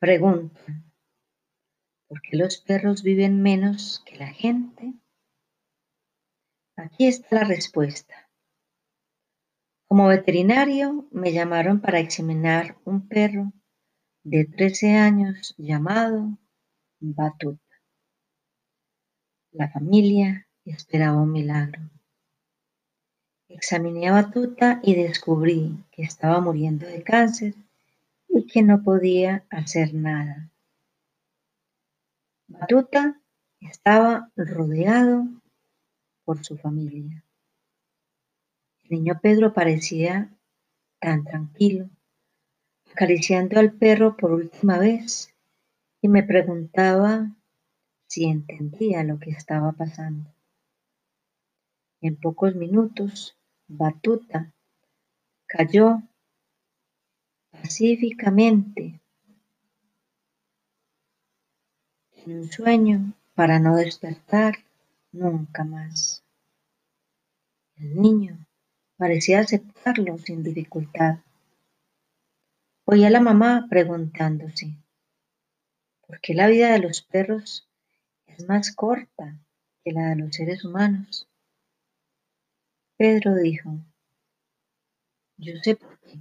Pregunta, ¿por qué los perros viven menos que la gente? Aquí está la respuesta. Como veterinario me llamaron para examinar un perro de 13 años llamado Batuta. La familia esperaba un milagro. Examiné a Batuta y descubrí que estaba muriendo de cáncer y que no podía hacer nada. Batuta estaba rodeado por su familia. El niño Pedro parecía tan tranquilo, acariciando al perro por última vez y me preguntaba si entendía lo que estaba pasando. En pocos minutos, Batuta cayó pacíficamente en un sueño para no despertar nunca más. El niño parecía aceptarlo sin dificultad. Oía a la mamá preguntándose, ¿por qué la vida de los perros es más corta que la de los seres humanos? Pedro dijo, yo sé por qué.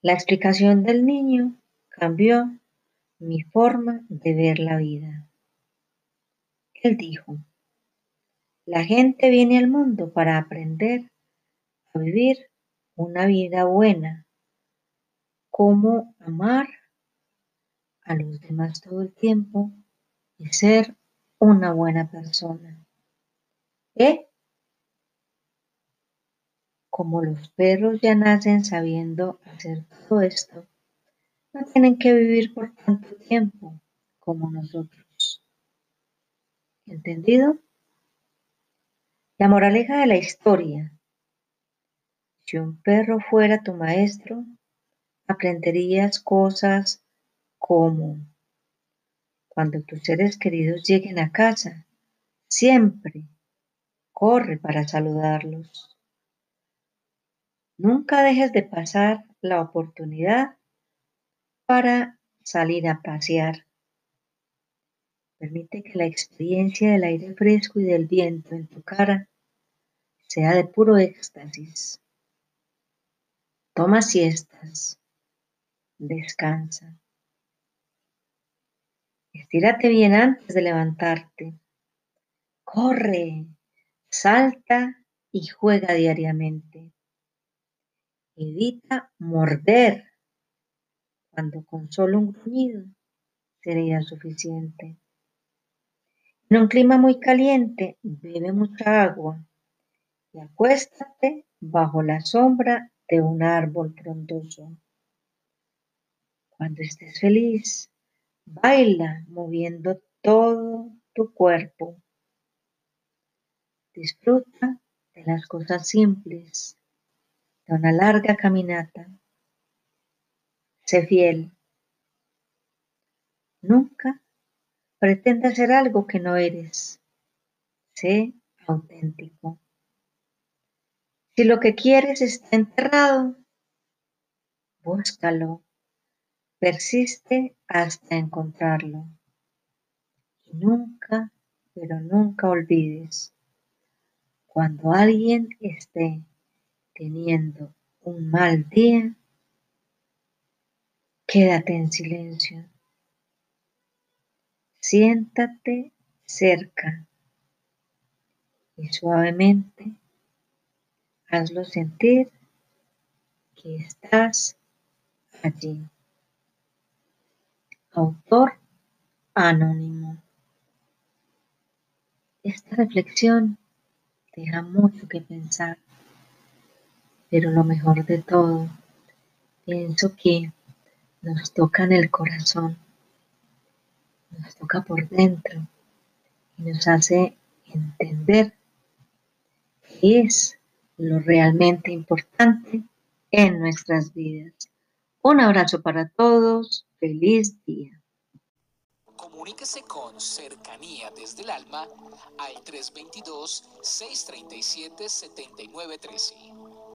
La explicación del niño cambió mi forma de ver la vida. Él dijo, la gente viene al mundo para aprender a vivir una vida buena, cómo amar a los demás todo el tiempo y ser una buena persona. Como los perros ya nacen sabiendo hacer todo esto, no tienen que vivir por tanto tiempo como nosotros. ¿Entendido? La moraleja de la historia. Si un perro fuera tu maestro, aprenderías cosas como cuando tus seres queridos lleguen a casa, siempre corre para saludarlos. Nunca dejes de pasar la oportunidad para salir a pasear. Permite que la experiencia del aire fresco y del viento en tu cara sea de puro éxtasis. Toma siestas. Descansa. Estírate bien antes de levantarte. Corre, salta y juega diariamente. Evita morder cuando con solo un gruñido sería suficiente. En un clima muy caliente, bebe mucha agua y acuéstate bajo la sombra de un árbol frondoso. Cuando estés feliz, baila moviendo todo tu cuerpo. Disfruta de las cosas simples una larga caminata. Sé fiel. Nunca pretenda ser algo que no eres. Sé auténtico. Si lo que quieres está enterrado, búscalo. Persiste hasta encontrarlo. Y nunca, pero nunca olvides, cuando alguien esté teniendo un mal día, quédate en silencio. Siéntate cerca y suavemente hazlo sentir que estás allí. Autor anónimo. Esta reflexión deja mucho que pensar Pero lo mejor de todo, pienso que nos toca en el corazón, nos toca por dentro y nos hace entender qué es lo realmente importante en nuestras vidas. Un abrazo para todos, feliz día. Comuníquese con Cercanía desde el Alma al 322-637-7913.